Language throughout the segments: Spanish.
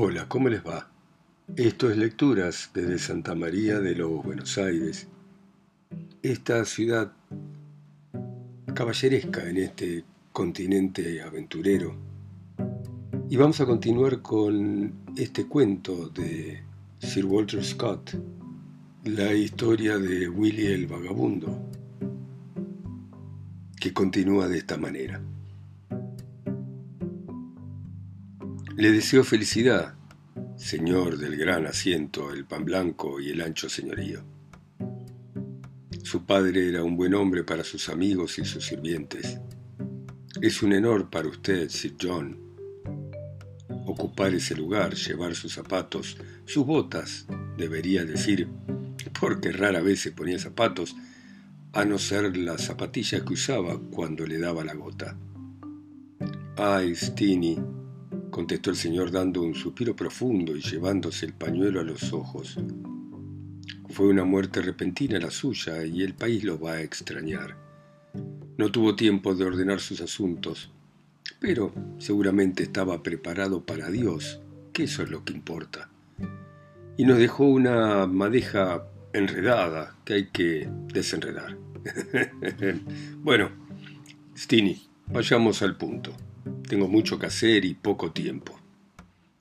Hola, ¿cómo les va? Esto es Lecturas desde Santa María de los Buenos Aires, esta ciudad caballeresca en este continente aventurero. Y vamos a continuar con este cuento de Sir Walter Scott, la historia de Willy el Vagabundo, que continúa de esta manera. Le deseo felicidad, señor del gran asiento, el pan blanco y el ancho señorío. Su padre era un buen hombre para sus amigos y sus sirvientes. Es un honor para usted, Sir John, ocupar ese lugar, llevar sus zapatos, sus botas, debería decir, porque rara vez se ponía zapatos, a no ser las zapatillas que usaba cuando le daba la gota. Ay, Steenie, contestó el señor dando un suspiro profundo y llevándose el pañuelo a los ojos. Fue una muerte repentina la suya y el país lo va a extrañar. No tuvo tiempo de ordenar sus asuntos, pero seguramente estaba preparado para Dios, que eso es lo que importa. Y nos dejó una madeja enredada que hay que desenredar. bueno, Stini, vayamos al punto. Tengo mucho que hacer y poco tiempo.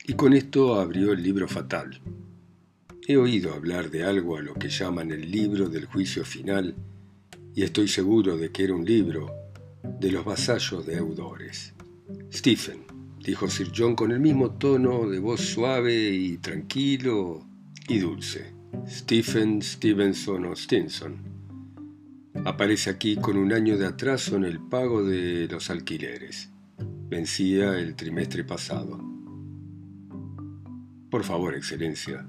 Y con esto abrió el libro fatal. He oído hablar de algo a lo que llaman el libro del juicio final, y estoy seguro de que era un libro de los vasallos de Eudores. Stephen, dijo Sir John con el mismo tono de voz suave y tranquilo y dulce. Stephen Stevenson o Stinson. Aparece aquí con un año de atraso en el pago de los alquileres vencía el trimestre pasado. Por favor, Excelencia.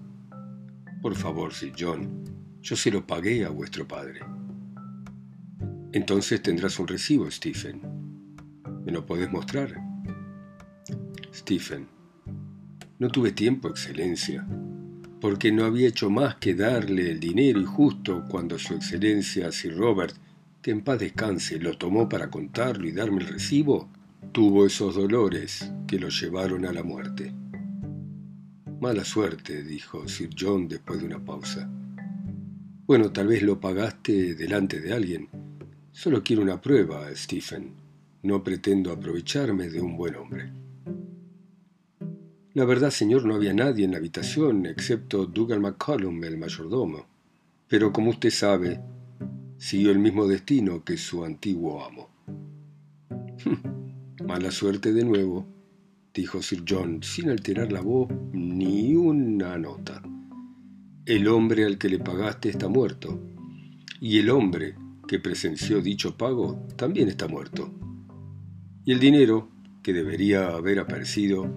Por favor, Sir John. Yo se lo pagué a vuestro padre. Entonces tendrás un recibo, Stephen. ¿Me lo podés mostrar? Stephen. No tuve tiempo, Excelencia, porque no había hecho más que darle el dinero y justo cuando Su Excelencia Sir Robert, que en paz descanse, lo tomó para contarlo y darme el recibo, Tuvo esos dolores que lo llevaron a la muerte. Mala suerte, dijo Sir John después de una pausa. Bueno, tal vez lo pagaste delante de alguien. Solo quiero una prueba, Stephen. No pretendo aprovecharme de un buen hombre. La verdad, señor, no había nadie en la habitación excepto Dougal McCollum, el mayordomo. Pero como usted sabe, siguió el mismo destino que su antiguo amo. Mala suerte de nuevo, dijo Sir John, sin alterar la voz ni una nota. El hombre al que le pagaste está muerto, y el hombre que presenció dicho pago también está muerto. Y el dinero, que debería haber aparecido,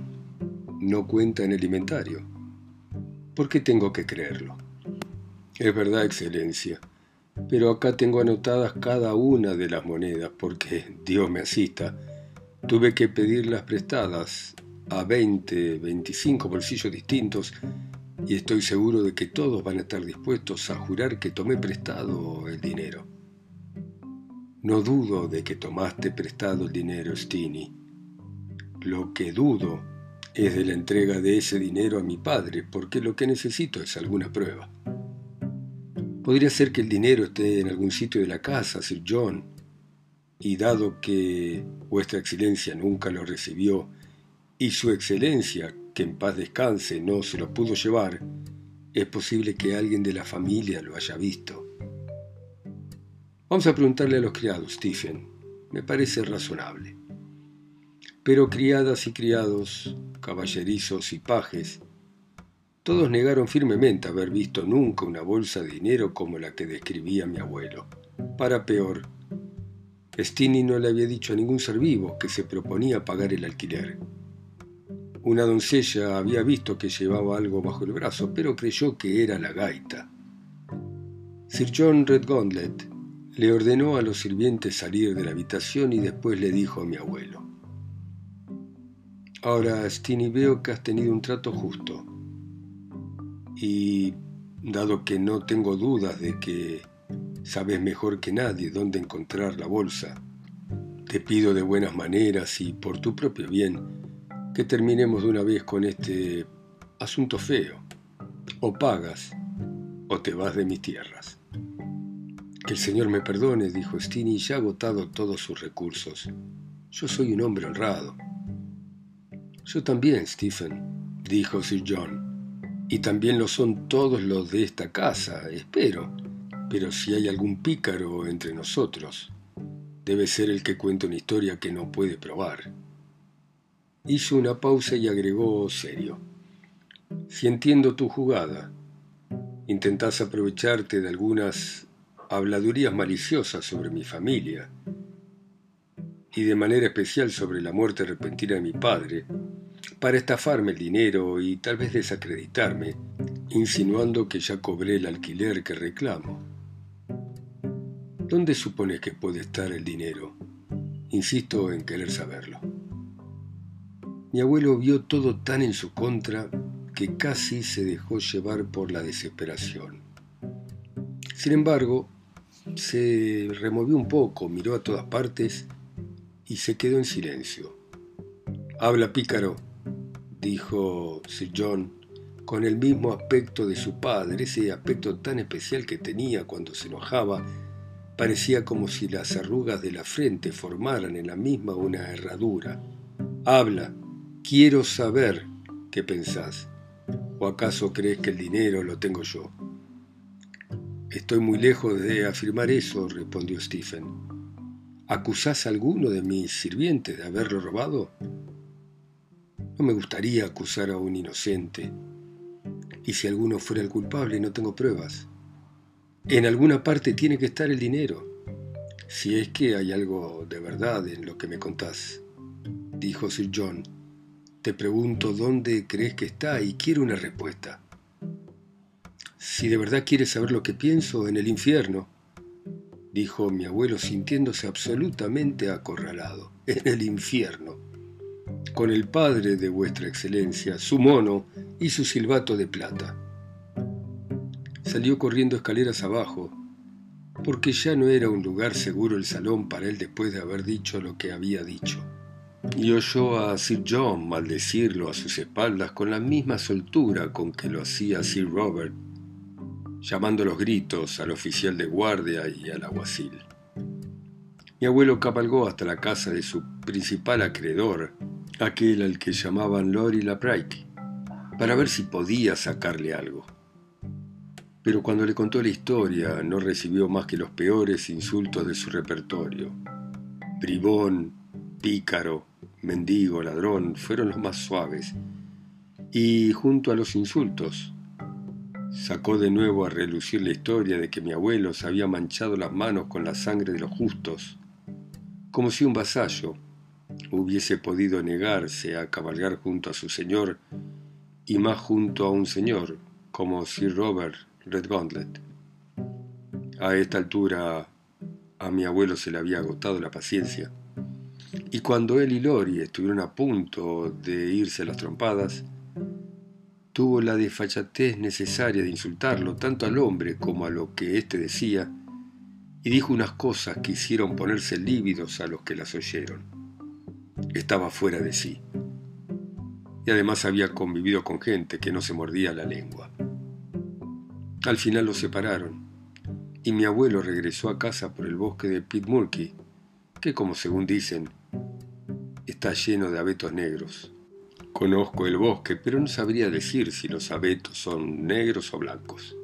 no cuenta en el inventario. ¿Por qué tengo que creerlo? Es verdad, Excelencia, pero acá tengo anotadas cada una de las monedas porque, Dios me asista, Tuve que pedirlas prestadas a 20, 25 bolsillos distintos y estoy seguro de que todos van a estar dispuestos a jurar que tomé prestado el dinero. No dudo de que tomaste prestado el dinero, Stini. Lo que dudo es de la entrega de ese dinero a mi padre, porque lo que necesito es alguna prueba. Podría ser que el dinero esté en algún sitio de la casa, Sir John, y dado que vuestra excelencia nunca lo recibió y su excelencia, que en paz descanse, no se lo pudo llevar, es posible que alguien de la familia lo haya visto. Vamos a preguntarle a los criados, Stephen. Me parece razonable. Pero criadas y criados, caballerizos y pajes, todos negaron firmemente haber visto nunca una bolsa de dinero como la que describía mi abuelo. Para peor, Stini no le había dicho a ningún ser vivo que se proponía pagar el alquiler. Una doncella había visto que llevaba algo bajo el brazo, pero creyó que era la gaita. Sir John Redgauntlet le ordenó a los sirvientes salir de la habitación y después le dijo a mi abuelo. Ahora, Stini, veo que has tenido un trato justo. Y, dado que no tengo dudas de que Sabes mejor que nadie dónde encontrar la bolsa. Te pido de buenas maneras y por tu propio bien que terminemos de una vez con este asunto feo. O pagas o te vas de mis tierras. Que el Señor me perdone, dijo Stini, ya agotado todos sus recursos. Yo soy un hombre honrado. Yo también, Stephen, dijo Sir John. Y también lo son todos los de esta casa, espero. Pero si hay algún pícaro entre nosotros, debe ser el que cuenta una historia que no puede probar. Hizo una pausa y agregó serio. Si entiendo tu jugada, intentás aprovecharte de algunas habladurías maliciosas sobre mi familia y de manera especial sobre la muerte repentina de mi padre, para estafarme el dinero y tal vez desacreditarme, insinuando que ya cobré el alquiler que reclamo. ¿Dónde supones que puede estar el dinero? Insisto en querer saberlo. Mi abuelo vio todo tan en su contra que casi se dejó llevar por la desesperación. Sin embargo, se removió un poco, miró a todas partes y se quedó en silencio. Habla, pícaro, dijo Sir John, con el mismo aspecto de su padre, ese aspecto tan especial que tenía cuando se enojaba, parecía como si las arrugas de la frente formaran en la misma una herradura. Habla, quiero saber qué pensás. ¿O acaso crees que el dinero lo tengo yo? Estoy muy lejos de afirmar eso, respondió Stephen. ¿Acusás a alguno de mis sirvientes de haberlo robado? No me gustaría acusar a un inocente. Y si alguno fuera el culpable, no tengo pruebas. En alguna parte tiene que estar el dinero, si es que hay algo de verdad en lo que me contás, dijo Sir John. Te pregunto dónde crees que está y quiero una respuesta. Si de verdad quieres saber lo que pienso, en el infierno, dijo mi abuelo sintiéndose absolutamente acorralado. En el infierno, con el padre de vuestra excelencia, su mono y su silbato de plata. Salió corriendo escaleras abajo, porque ya no era un lugar seguro el salón para él después de haber dicho lo que había dicho. Y oyó a Sir John maldecirlo a sus espaldas con la misma soltura con que lo hacía Sir Robert llamando los gritos al oficial de guardia y al aguacil. Mi abuelo cabalgó hasta la casa de su principal acreedor, aquel al que llamaban Lori Laprike, para ver si podía sacarle algo. Pero cuando le contó la historia no recibió más que los peores insultos de su repertorio. Bribón, pícaro, mendigo, ladrón fueron los más suaves. Y junto a los insultos, Sacó de nuevo a relucir la historia de que mi abuelo se había manchado las manos con la sangre de los justos, como si un vasallo hubiese podido negarse a cabalgar junto a su señor y más junto a un señor como Sir Robert Redgauntlet. A esta altura a mi abuelo se le había agotado la paciencia, y cuando él y Lori estuvieron a punto de irse a las trompadas, tuvo la desfachatez necesaria de insultarlo tanto al hombre como a lo que éste decía, y dijo unas cosas que hicieron ponerse lívidos a los que las oyeron. Estaba fuera de sí. Y además había convivido con gente que no se mordía la lengua. Al final los separaron, y mi abuelo regresó a casa por el bosque de Pitmurky, que como según dicen, está lleno de abetos negros. Conozco el bosque, pero no sabría decir si los abetos son negros o blancos.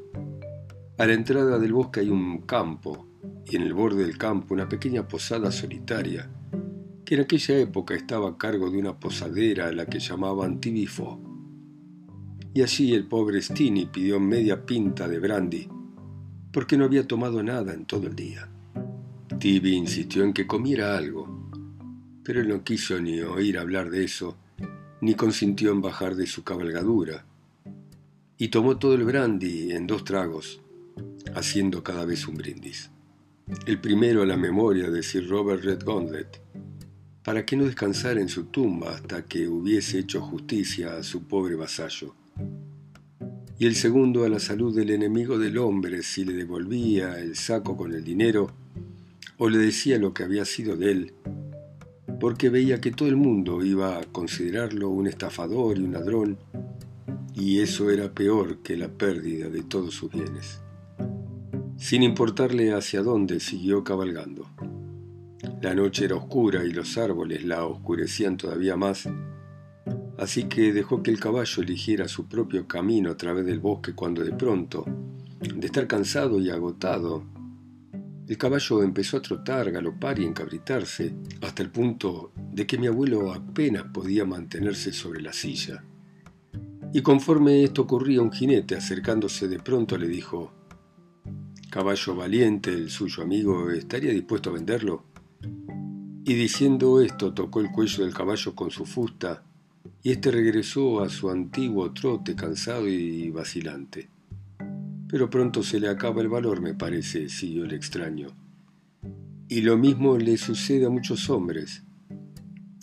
A la entrada del bosque hay un campo, y en el borde del campo una pequeña posada solitaria, que en aquella época estaba a cargo de una posadera a la que llamaban Tibifo. Y allí el pobre Stini pidió media pinta de brandy, porque no había tomado nada en todo el día. Tibi insistió en que comiera algo, pero él no quiso ni oír hablar de eso, ni consintió en bajar de su cabalgadura, y tomó todo el brandy en dos tragos, haciendo cada vez un brindis. El primero a la memoria de Sir Robert Redgauntlet, para que no descansara en su tumba hasta que hubiese hecho justicia a su pobre vasallo. Y el segundo a la salud del enemigo del hombre si le devolvía el saco con el dinero o le decía lo que había sido de él porque veía que todo el mundo iba a considerarlo un estafador y un ladrón, y eso era peor que la pérdida de todos sus bienes. Sin importarle hacia dónde, siguió cabalgando. La noche era oscura y los árboles la oscurecían todavía más, así que dejó que el caballo eligiera su propio camino a través del bosque cuando de pronto, de estar cansado y agotado, el caballo empezó a trotar, galopar y encabritarse, hasta el punto de que mi abuelo apenas podía mantenerse sobre la silla. Y conforme esto ocurría, un jinete, acercándose de pronto, le dijo, Caballo valiente, el suyo amigo, ¿estaría dispuesto a venderlo? Y diciendo esto, tocó el cuello del caballo con su fusta, y éste regresó a su antiguo trote cansado y vacilante. Pero pronto se le acaba el valor, me parece, siguió el extraño. Y lo mismo le sucede a muchos hombres,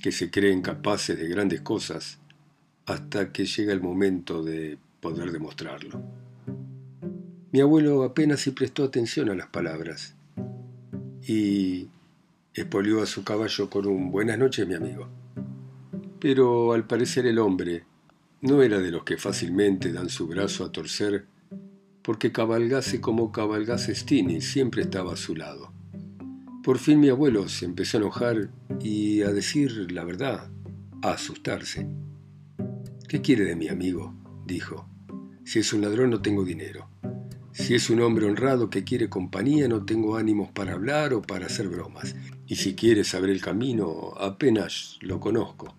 que se creen capaces de grandes cosas, hasta que llega el momento de poder demostrarlo. Mi abuelo apenas si prestó atención a las palabras y espolió a su caballo con un buenas noches, mi amigo. Pero al parecer el hombre no era de los que fácilmente dan su brazo a torcer porque cabalgase como cabalgase Stini, siempre estaba a su lado. Por fin mi abuelo se empezó a enojar y a decir la verdad, a asustarse. ¿Qué quiere de mi amigo? dijo. Si es un ladrón no tengo dinero. Si es un hombre honrado que quiere compañía no tengo ánimos para hablar o para hacer bromas. Y si quiere saber el camino apenas lo conozco.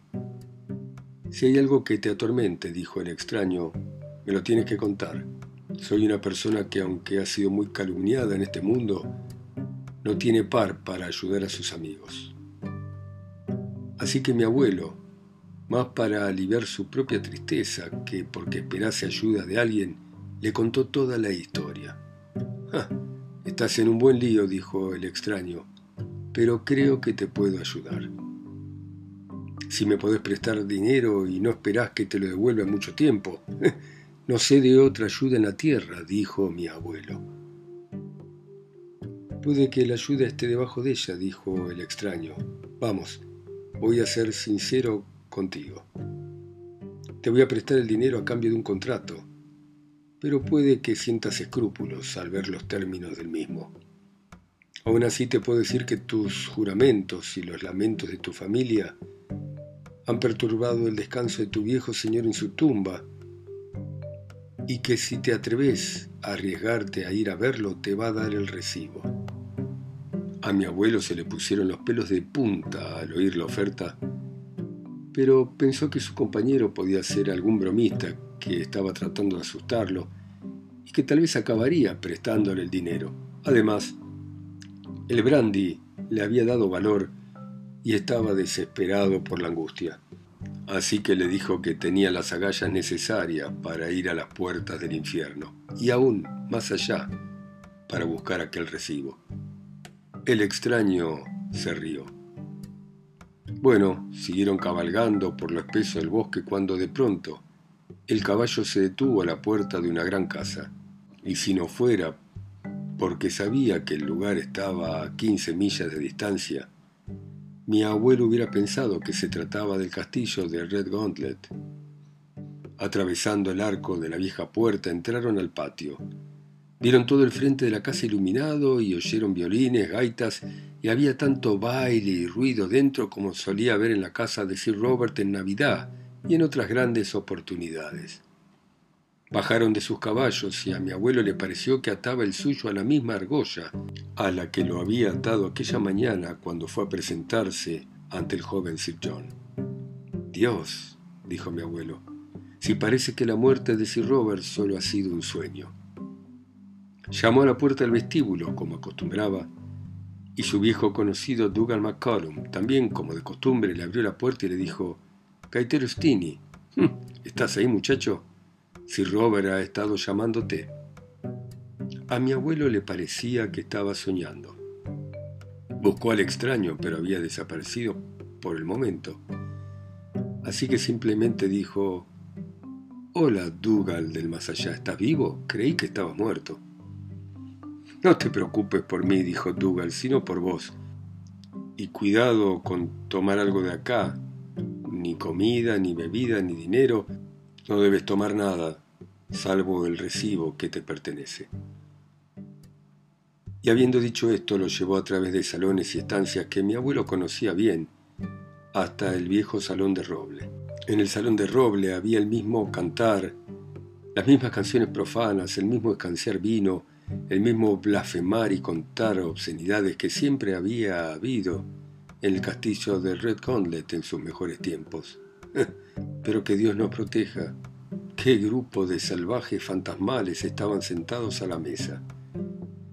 Si hay algo que te atormente, dijo el extraño, me lo tienes que contar. Soy una persona que aunque ha sido muy calumniada en este mundo, no tiene par para ayudar a sus amigos. Así que mi abuelo, más para aliviar su propia tristeza que porque esperase ayuda de alguien, le contó toda la historia. estás en un buen lío, dijo el extraño, pero creo que te puedo ayudar. Si me podés prestar dinero y no esperás que te lo devuelva en mucho tiempo, no sé de otra ayuda en la tierra, dijo mi abuelo. Puede que la ayuda esté debajo de ella, dijo el extraño. Vamos, voy a ser sincero contigo. Te voy a prestar el dinero a cambio de un contrato, pero puede que sientas escrúpulos al ver los términos del mismo. Aún así te puedo decir que tus juramentos y los lamentos de tu familia han perturbado el descanso de tu viejo señor en su tumba, y que si te atreves a arriesgarte a ir a verlo te va a dar el recibo. A mi abuelo se le pusieron los pelos de punta al oír la oferta pero pensó que su compañero podía ser algún bromista que estaba tratando de asustarlo y que tal vez acabaría prestándole el dinero. Además, el brandy le había dado valor y estaba desesperado por la angustia. Así que le dijo que tenía las agallas necesarias para ir a las puertas del infierno y aún más allá para buscar aquel recibo. El extraño se rió. Bueno, siguieron cabalgando por lo espeso del bosque cuando de pronto el caballo se detuvo a la puerta de una gran casa. Y si no fuera porque sabía que el lugar estaba a 15 millas de distancia, mi abuelo hubiera pensado que se trataba del castillo de Red Gauntlet. Atravesando el arco de la vieja puerta entraron al patio. Vieron todo el frente de la casa iluminado y oyeron violines, gaitas y había tanto baile y ruido dentro como solía haber en la casa de Sir Robert en Navidad y en otras grandes oportunidades. Bajaron de sus caballos y a mi abuelo le pareció que ataba el suyo a la misma argolla a la que lo había atado aquella mañana cuando fue a presentarse ante el joven Sir John. Dios, dijo mi abuelo, si parece que la muerte de Sir Robert solo ha sido un sueño. Llamó a la puerta del vestíbulo, como acostumbraba, y su viejo conocido Dougal McCollum, también como de costumbre, le abrió la puerta y le dijo, Caetero Stini, ¿estás ahí muchacho? Si Robert ha estado llamándote. A mi abuelo le parecía que estaba soñando. Buscó al extraño, pero había desaparecido por el momento. Así que simplemente dijo, Hola, Dougal del más allá, ¿estás vivo? Creí que estabas muerto. No te preocupes por mí, dijo Dougal, sino por vos. Y cuidado con tomar algo de acá, ni comida, ni bebida, ni dinero, No debes tomar nada, salvo el recibo que te pertenece. Y habiendo dicho esto, lo llevó a través de salones y estancias que mi abuelo conocía bien, hasta el viejo salón de roble. En el salón de roble había el mismo cantar, las mismas canciones profanas, el mismo escanciar vino, el mismo blasfemar y contar obscenidades que siempre había habido en el castillo de Red Gauntlet en sus mejores tiempos. Pero que Dios nos proteja. Qué grupo de salvajes fantasmales estaban sentados a la mesa.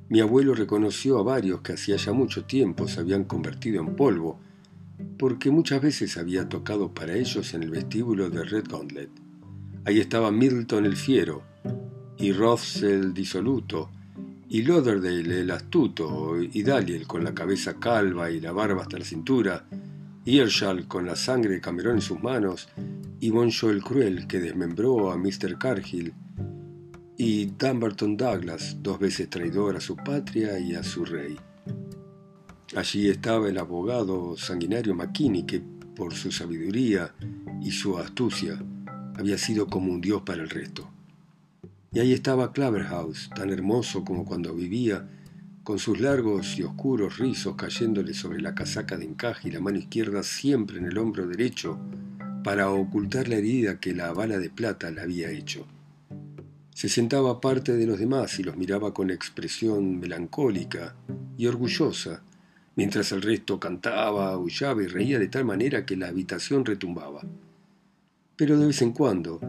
Mi abuelo reconoció a varios que hacía ya mucho tiempo se habían convertido en polvo, porque muchas veces había tocado para ellos en el vestíbulo de Red Gauntlet. Ahí estaba Middleton el fiero, y Roths el disoluto, y Lauderdale el astuto, y Daliel con la cabeza calva y la barba hasta la cintura, Earshall con la sangre de Camerón en sus manos, y Boncho el cruel que desmembró a Mr. Cargill, y Dumbarton Douglas, dos veces traidor a su patria y a su rey. Allí estaba el abogado sanguinario McKinney, que por su sabiduría y su astucia había sido como un dios para el resto. Y ahí estaba Claverhouse, tan hermoso como cuando vivía, con sus largos y oscuros rizos cayéndole sobre la casaca de encaje y la mano izquierda siempre en el hombro derecho, para ocultar la herida que la bala de plata le había hecho. Se sentaba aparte de los demás y los miraba con expresión melancólica y orgullosa, mientras el resto cantaba, aullaba y reía de tal manera que la habitación retumbaba. Pero de vez en cuando,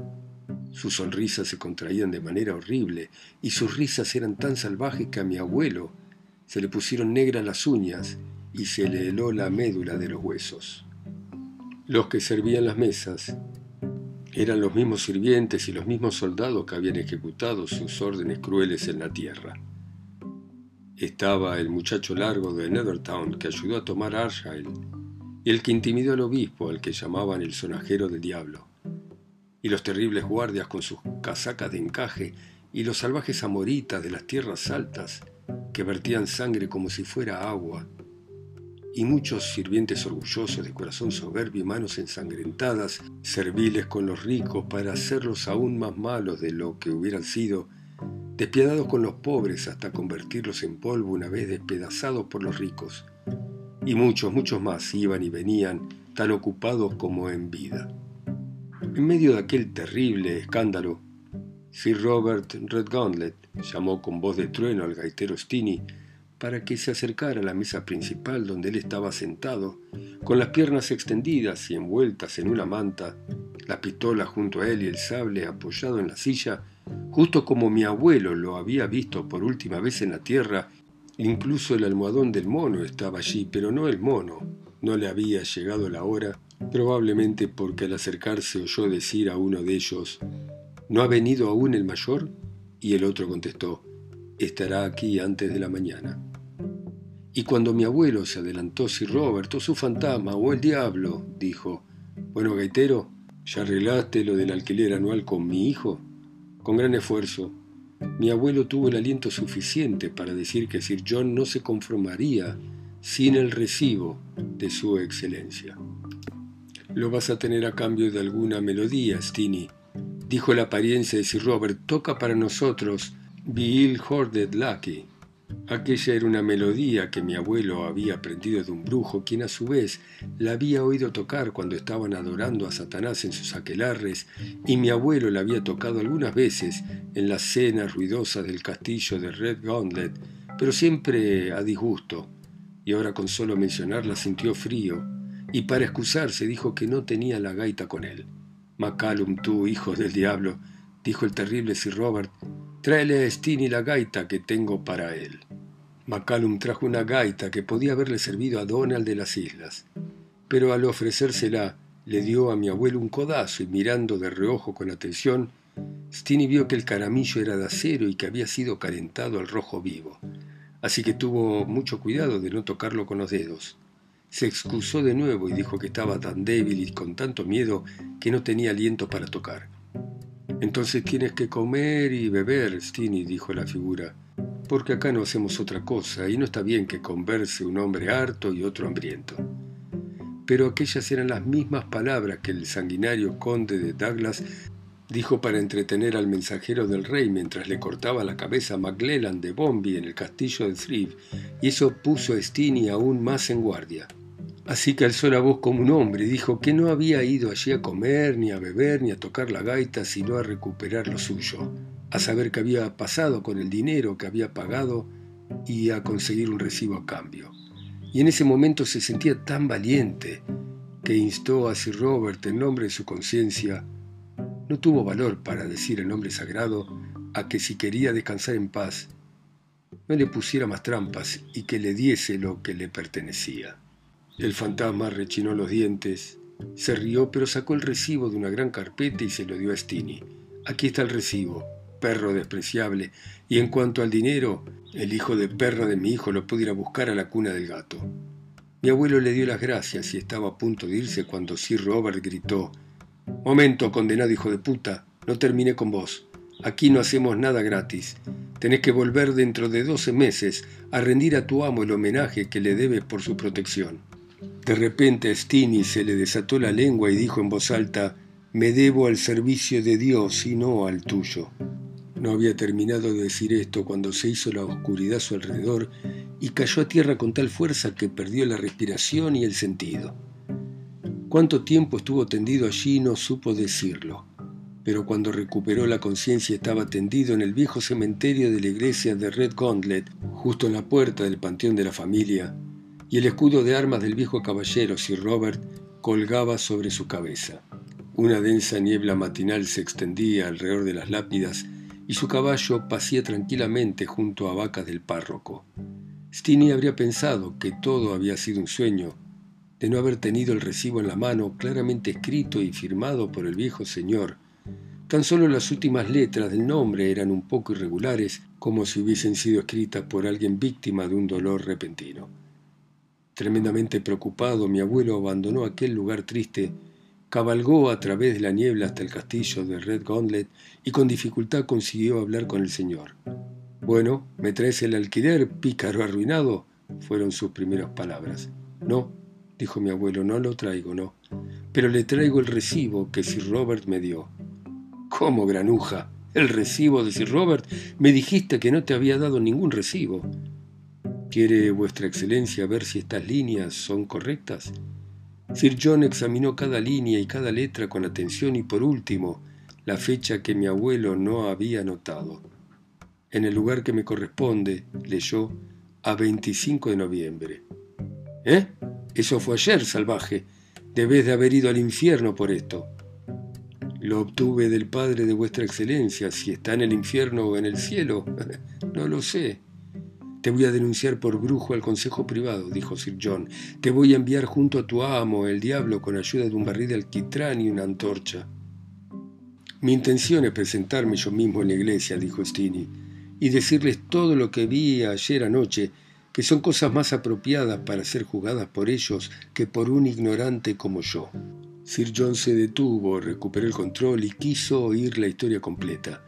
sus sonrisas se contraían de manera horrible y sus risas eran tan salvajes que a mi abuelo se le pusieron negras las uñas y se le heló la médula de los huesos. Los que servían las mesas eran los mismos sirvientes y los mismos soldados que habían ejecutado sus órdenes crueles en la tierra. Estaba el muchacho largo de Nethertown que ayudó a tomar Argyle y el que intimidó al obispo al que llamaban el sonajero del diablo, y los terribles guardias con sus casacas de encaje y los salvajes amoritas de las tierras altas que vertían sangre como si fuera agua y muchos sirvientes orgullosos de corazón soberbio y manos ensangrentadas, serviles con los ricos para hacerlos aún más malos de lo que hubieran sido, despiadados con los pobres hasta convertirlos en polvo una vez despedazados por los ricos. Y muchos, muchos más iban y venían, tan ocupados como en vida. En medio de aquel terrible escándalo, Sir Robert Redgauntlet llamó con voz de trueno al gaitero Stini para que se acercara a la mesa principal donde él estaba sentado, con las piernas extendidas y envueltas en una manta, la pistola junto a él y el sable apoyado en la silla, justo como mi abuelo lo había visto por última vez en la tierra, incluso el almohadón del mono estaba allí, pero no el mono, no le había llegado la hora, probablemente porque al acercarse oyó decir a uno de ellos, ¿No ha venido aún el mayor? Y el otro contestó, estará aquí antes de la mañana. Y cuando mi abuelo se adelantó, si Roberto, su fantasma o el diablo, dijo, bueno, gaitero, ¿ya arreglaste lo del alquiler anual con mi hijo? Con gran esfuerzo, mi abuelo tuvo el aliento suficiente para decir que Sir John no se conformaría sin el recibo de su excelencia. Lo vas a tener a cambio de alguna melodía, Stini, dijo la apariencia de Sir Robert. Toca para nosotros Bill Horded Lucky. Aquella era una melodía que mi abuelo había aprendido de un brujo, quien a su vez la había oído tocar cuando estaban adorando a Satanás en sus aquelarres, y mi abuelo la había tocado algunas veces en las cenas ruidosas del castillo de Red Gauntlet, pero siempre a disgusto, y ahora con solo mencionarla sintió frío, y para excusarse dijo que no tenía la gaita con él. Macallum, tú, hijo del diablo, dijo el terrible Sir Robert, Tráele a Stini la gaita que tengo para él. Macallum trajo una gaita que podía haberle servido a Donald de las islas, pero al ofrecérsela le dio a mi abuelo un codazo y mirando de reojo con atención, Stini vio que el caramillo era de acero y que había sido calentado al rojo vivo, así que tuvo mucho cuidado de no tocarlo con los dedos. Se excusó de nuevo y dijo que estaba tan débil y con tanto miedo que no tenía aliento para tocar. Entonces tienes que comer y beber, Stini, dijo la figura, porque acá no hacemos otra cosa y no está bien que converse un hombre harto y otro hambriento. Pero aquellas eran las mismas palabras que el sanguinario conde de Douglas dijo para entretener al mensajero del rey mientras le cortaba la cabeza a MacLellan de Bombi en el castillo de Thrive, y eso puso a Stini aún más en guardia. Así que alzó la voz como un hombre y dijo que no había ido allí a comer, ni a beber, ni a tocar la gaita, sino a recuperar lo suyo, a saber qué había pasado con el dinero que había pagado y a conseguir un recibo a cambio. Y en ese momento se sentía tan valiente que instó a Sir Robert en nombre de su conciencia, no tuvo valor para decir el nombre sagrado a que si quería descansar en paz, no le pusiera más trampas y que le diese lo que le pertenecía. El fantasma rechinó los dientes, se rió, pero sacó el recibo de una gran carpeta y se lo dio a Stini. Aquí está el recibo, perro despreciable, y en cuanto al dinero, el hijo de perra de mi hijo lo pudiera buscar a la cuna del gato. Mi abuelo le dio las gracias y estaba a punto de irse cuando Sir Robert gritó Momento, condenado hijo de puta, no terminé con vos. Aquí no hacemos nada gratis. Tenés que volver dentro de doce meses a rendir a tu amo el homenaje que le debes por su protección. De repente a Stini se le desató la lengua y dijo en voz alta, me debo al servicio de Dios y no al tuyo. No había terminado de decir esto cuando se hizo la oscuridad a su alrededor y cayó a tierra con tal fuerza que perdió la respiración y el sentido. Cuánto tiempo estuvo tendido allí no supo decirlo, pero cuando recuperó la conciencia estaba tendido en el viejo cementerio de la iglesia de Red Gauntlet, justo en la puerta del panteón de la familia, y el escudo de armas del viejo caballero Sir Robert colgaba sobre su cabeza. Una densa niebla matinal se extendía alrededor de las lápidas y su caballo pasía tranquilamente junto a vacas del párroco. Stini habría pensado que todo había sido un sueño, de no haber tenido el recibo en la mano claramente escrito y firmado por el viejo señor. Tan solo las últimas letras del nombre eran un poco irregulares, como si hubiesen sido escritas por alguien víctima de un dolor repentino. Tremendamente preocupado, mi abuelo abandonó aquel lugar triste, cabalgó a través de la niebla hasta el castillo de Red Gauntlet y con dificultad consiguió hablar con el señor. Bueno, ¿me traes el alquiler, pícaro arruinado? fueron sus primeras palabras. No, dijo mi abuelo, no lo traigo, no. Pero le traigo el recibo que Sir Robert me dio. ¿Cómo, granuja? ¿El recibo de Sir Robert? Me dijiste que no te había dado ningún recibo. ¿Quiere vuestra excelencia ver si estas líneas son correctas? Sir John examinó cada línea y cada letra con atención y por último, la fecha que mi abuelo no había notado. En el lugar que me corresponde, leyó, a 25 de noviembre. ¿Eh? Eso fue ayer, salvaje. Debes de haber ido al infierno por esto. Lo obtuve del Padre de vuestra Excelencia. Si está en el infierno o en el cielo, no lo sé. Te voy a denunciar por brujo al consejo privado, dijo Sir John. Te voy a enviar junto a tu amo, el diablo, con ayuda de un barril de alquitrán y una antorcha. Mi intención es presentarme yo mismo en la iglesia, dijo Stini, y decirles todo lo que vi ayer anoche, que son cosas más apropiadas para ser jugadas por ellos que por un ignorante como yo. Sir John se detuvo, recuperó el control y quiso oír la historia completa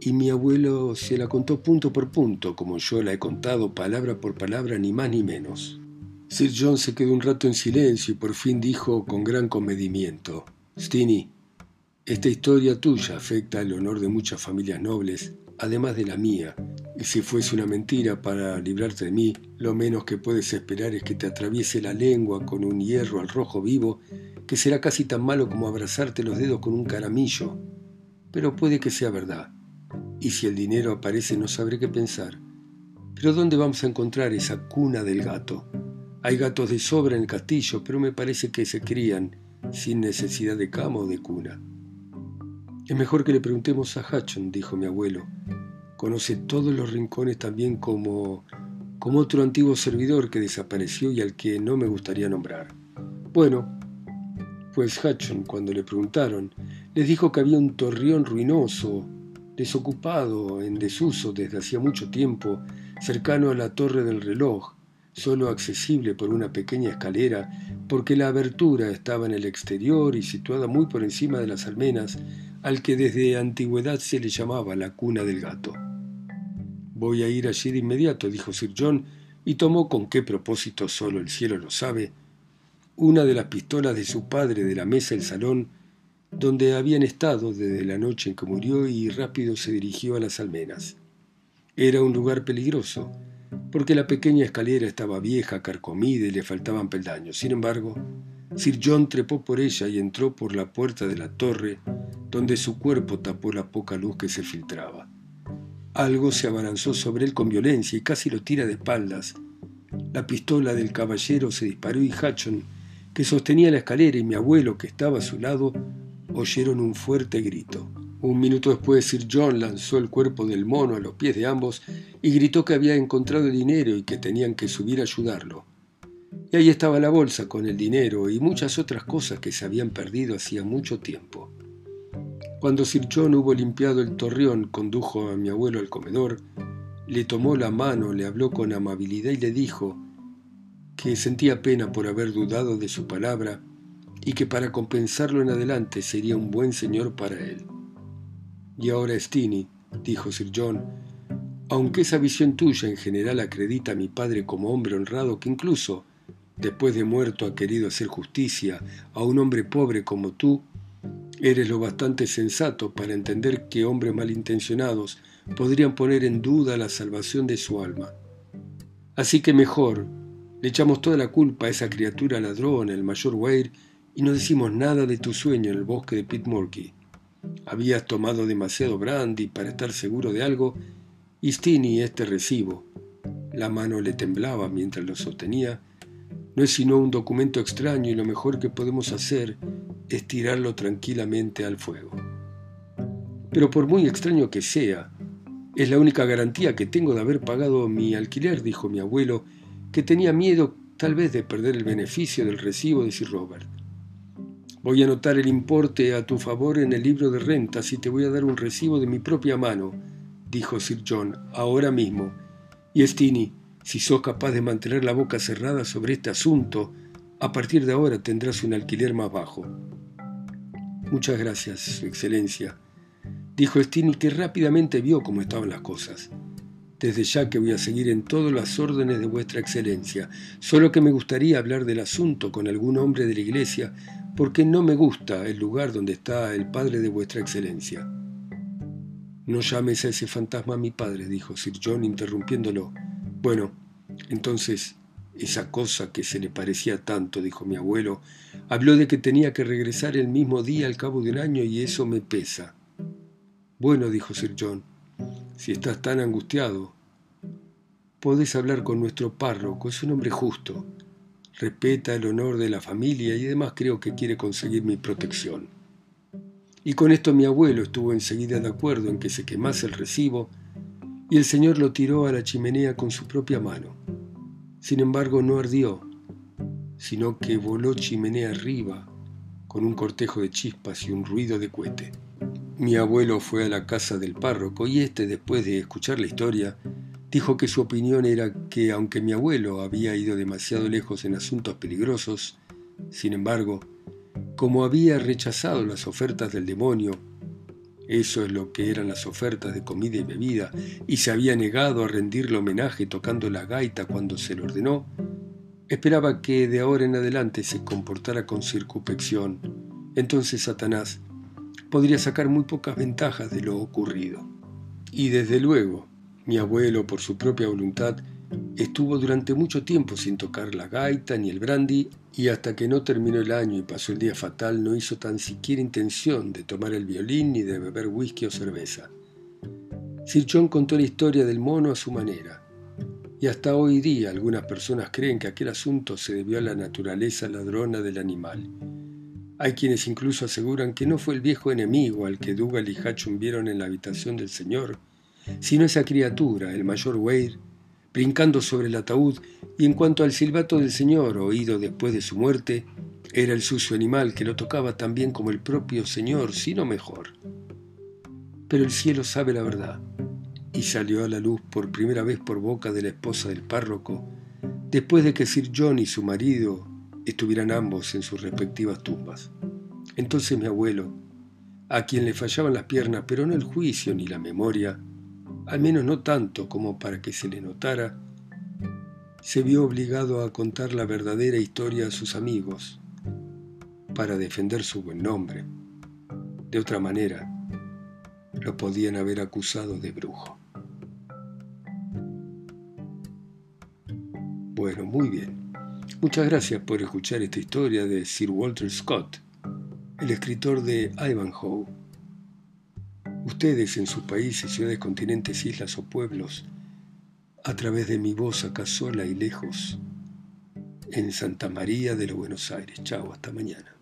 y mi abuelo se la contó punto por punto, como yo la he contado palabra por palabra, ni más ni menos. Sir John se quedó un rato en silencio y por fin dijo con gran comedimiento, Stini, esta historia tuya afecta al honor de muchas familias nobles, además de la mía, y si fuese una mentira para librarte de mí, lo menos que puedes esperar es que te atraviese la lengua con un hierro al rojo vivo, que será casi tan malo como abrazarte los dedos con un caramillo. Pero puede que sea verdad y si el dinero aparece no sabré qué pensar. Pero ¿dónde vamos a encontrar esa cuna del gato? Hay gatos de sobra en el castillo, pero me parece que se crían sin necesidad de cama o de cuna. Es mejor que le preguntemos a Hutchon, dijo mi abuelo. Conoce todos los rincones también como, como otro antiguo servidor que desapareció y al que no me gustaría nombrar. Bueno, pues Hutchon, cuando le preguntaron, les dijo que había un torreón ruinoso desocupado, en desuso desde hacía mucho tiempo, cercano a la torre del reloj, solo accesible por una pequeña escalera, porque la abertura estaba en el exterior y situada muy por encima de las almenas, al que desde antigüedad se le llamaba la cuna del gato. Voy a ir allí de inmediato, dijo Sir John, y tomó con qué propósito solo el cielo lo sabe, una de las pistolas de su padre de la mesa del salón donde habían estado desde la noche en que murió y rápido se dirigió a las almenas. Era un lugar peligroso, porque la pequeña escalera estaba vieja, carcomida y le faltaban peldaños. Sin embargo, Sir John trepó por ella y entró por la puerta de la torre, donde su cuerpo tapó la poca luz que se filtraba. Algo se abalanzó sobre él con violencia y casi lo tira de espaldas. La pistola del caballero se disparó y Hutchon, que sostenía la escalera, y mi abuelo, que estaba a su lado, oyeron un fuerte grito. Un minuto después Sir John lanzó el cuerpo del mono a los pies de ambos y gritó que había encontrado dinero y que tenían que subir a ayudarlo. Y ahí estaba la bolsa con el dinero y muchas otras cosas que se habían perdido hacía mucho tiempo. Cuando Sir John hubo limpiado el torreón, condujo a mi abuelo al comedor, le tomó la mano, le habló con amabilidad y le dijo que sentía pena por haber dudado de su palabra y que para compensarlo en adelante sería un buen señor para él. Y ahora, Stini, dijo Sir John, aunque esa visión tuya en general acredita a mi padre como hombre honrado que incluso, después de muerto, ha querido hacer justicia a un hombre pobre como tú, eres lo bastante sensato para entender que hombres malintencionados podrían poner en duda la salvación de su alma. Así que mejor, le echamos toda la culpa a esa criatura ladrona, el mayor Weir, y no decimos nada de tu sueño en el bosque de Pitmurky. Habías tomado demasiado brandy para estar seguro de algo y Stini este recibo. La mano le temblaba mientras lo sostenía. No es sino un documento extraño y lo mejor que podemos hacer es tirarlo tranquilamente al fuego. Pero por muy extraño que sea, es la única garantía que tengo de haber pagado mi alquiler, dijo mi abuelo, que tenía miedo tal vez de perder el beneficio del recibo de Sir Robert. Voy a anotar el importe a tu favor en el libro de rentas y te voy a dar un recibo de mi propia mano, dijo Sir John, ahora mismo. Y Stini, si sos capaz de mantener la boca cerrada sobre este asunto, a partir de ahora tendrás un alquiler más bajo. Muchas gracias, Su Excelencia, dijo Stini, que rápidamente vio cómo estaban las cosas. Desde ya que voy a seguir en todas las órdenes de vuestra excelencia, solo que me gustaría hablar del asunto con algún hombre de la iglesia porque no me gusta el lugar donde está el padre de vuestra excelencia. No llames a ese fantasma mi padre, dijo Sir John interrumpiéndolo. Bueno, entonces, esa cosa que se le parecía tanto, dijo mi abuelo, habló de que tenía que regresar el mismo día al cabo de un año y eso me pesa. Bueno, dijo Sir John, si estás tan angustiado, podés hablar con nuestro párroco, es un hombre justo respeta el honor de la familia y además creo que quiere conseguir mi protección. Y con esto mi abuelo estuvo enseguida de acuerdo en que se quemase el recibo y el señor lo tiró a la chimenea con su propia mano. Sin embargo, no ardió, sino que voló chimenea arriba con un cortejo de chispas y un ruido de cohete. Mi abuelo fue a la casa del párroco y éste, después de escuchar la historia, Dijo que su opinión era que aunque mi abuelo había ido demasiado lejos en asuntos peligrosos, sin embargo, como había rechazado las ofertas del demonio, eso es lo que eran las ofertas de comida y bebida, y se había negado a rendirle homenaje tocando la gaita cuando se le ordenó, esperaba que de ahora en adelante se comportara con circunspección. Entonces Satanás podría sacar muy pocas ventajas de lo ocurrido. Y desde luego, mi abuelo, por su propia voluntad, estuvo durante mucho tiempo sin tocar la gaita ni el brandy y hasta que no terminó el año y pasó el día fatal no hizo tan siquiera intención de tomar el violín ni de beber whisky o cerveza. Sir John contó la historia del mono a su manera, y hasta hoy día algunas personas creen que aquel asunto se debió a la naturaleza ladrona del animal. Hay quienes incluso aseguran que no fue el viejo enemigo al que Dougal y Hatchum vieron en la habitación del señor, sino esa criatura, el mayor Weir, brincando sobre el ataúd, y en cuanto al silbato del Señor, oído después de su muerte, era el sucio animal que lo tocaba tan bien como el propio Señor, sino mejor. Pero el cielo sabe la verdad, y salió a la luz por primera vez por boca de la esposa del párroco, después de que Sir John y su marido estuvieran ambos en sus respectivas tumbas. Entonces mi abuelo, a quien le fallaban las piernas, pero no el juicio ni la memoria, al menos no tanto como para que se le notara, se vio obligado a contar la verdadera historia a sus amigos para defender su buen nombre. De otra manera, lo podían haber acusado de brujo. Bueno, muy bien. Muchas gracias por escuchar esta historia de Sir Walter Scott, el escritor de Ivanhoe. Ustedes en sus países, ciudades, continentes, islas o pueblos, a través de mi voz acá sola y lejos, en Santa María de los Buenos Aires. Chao, hasta mañana.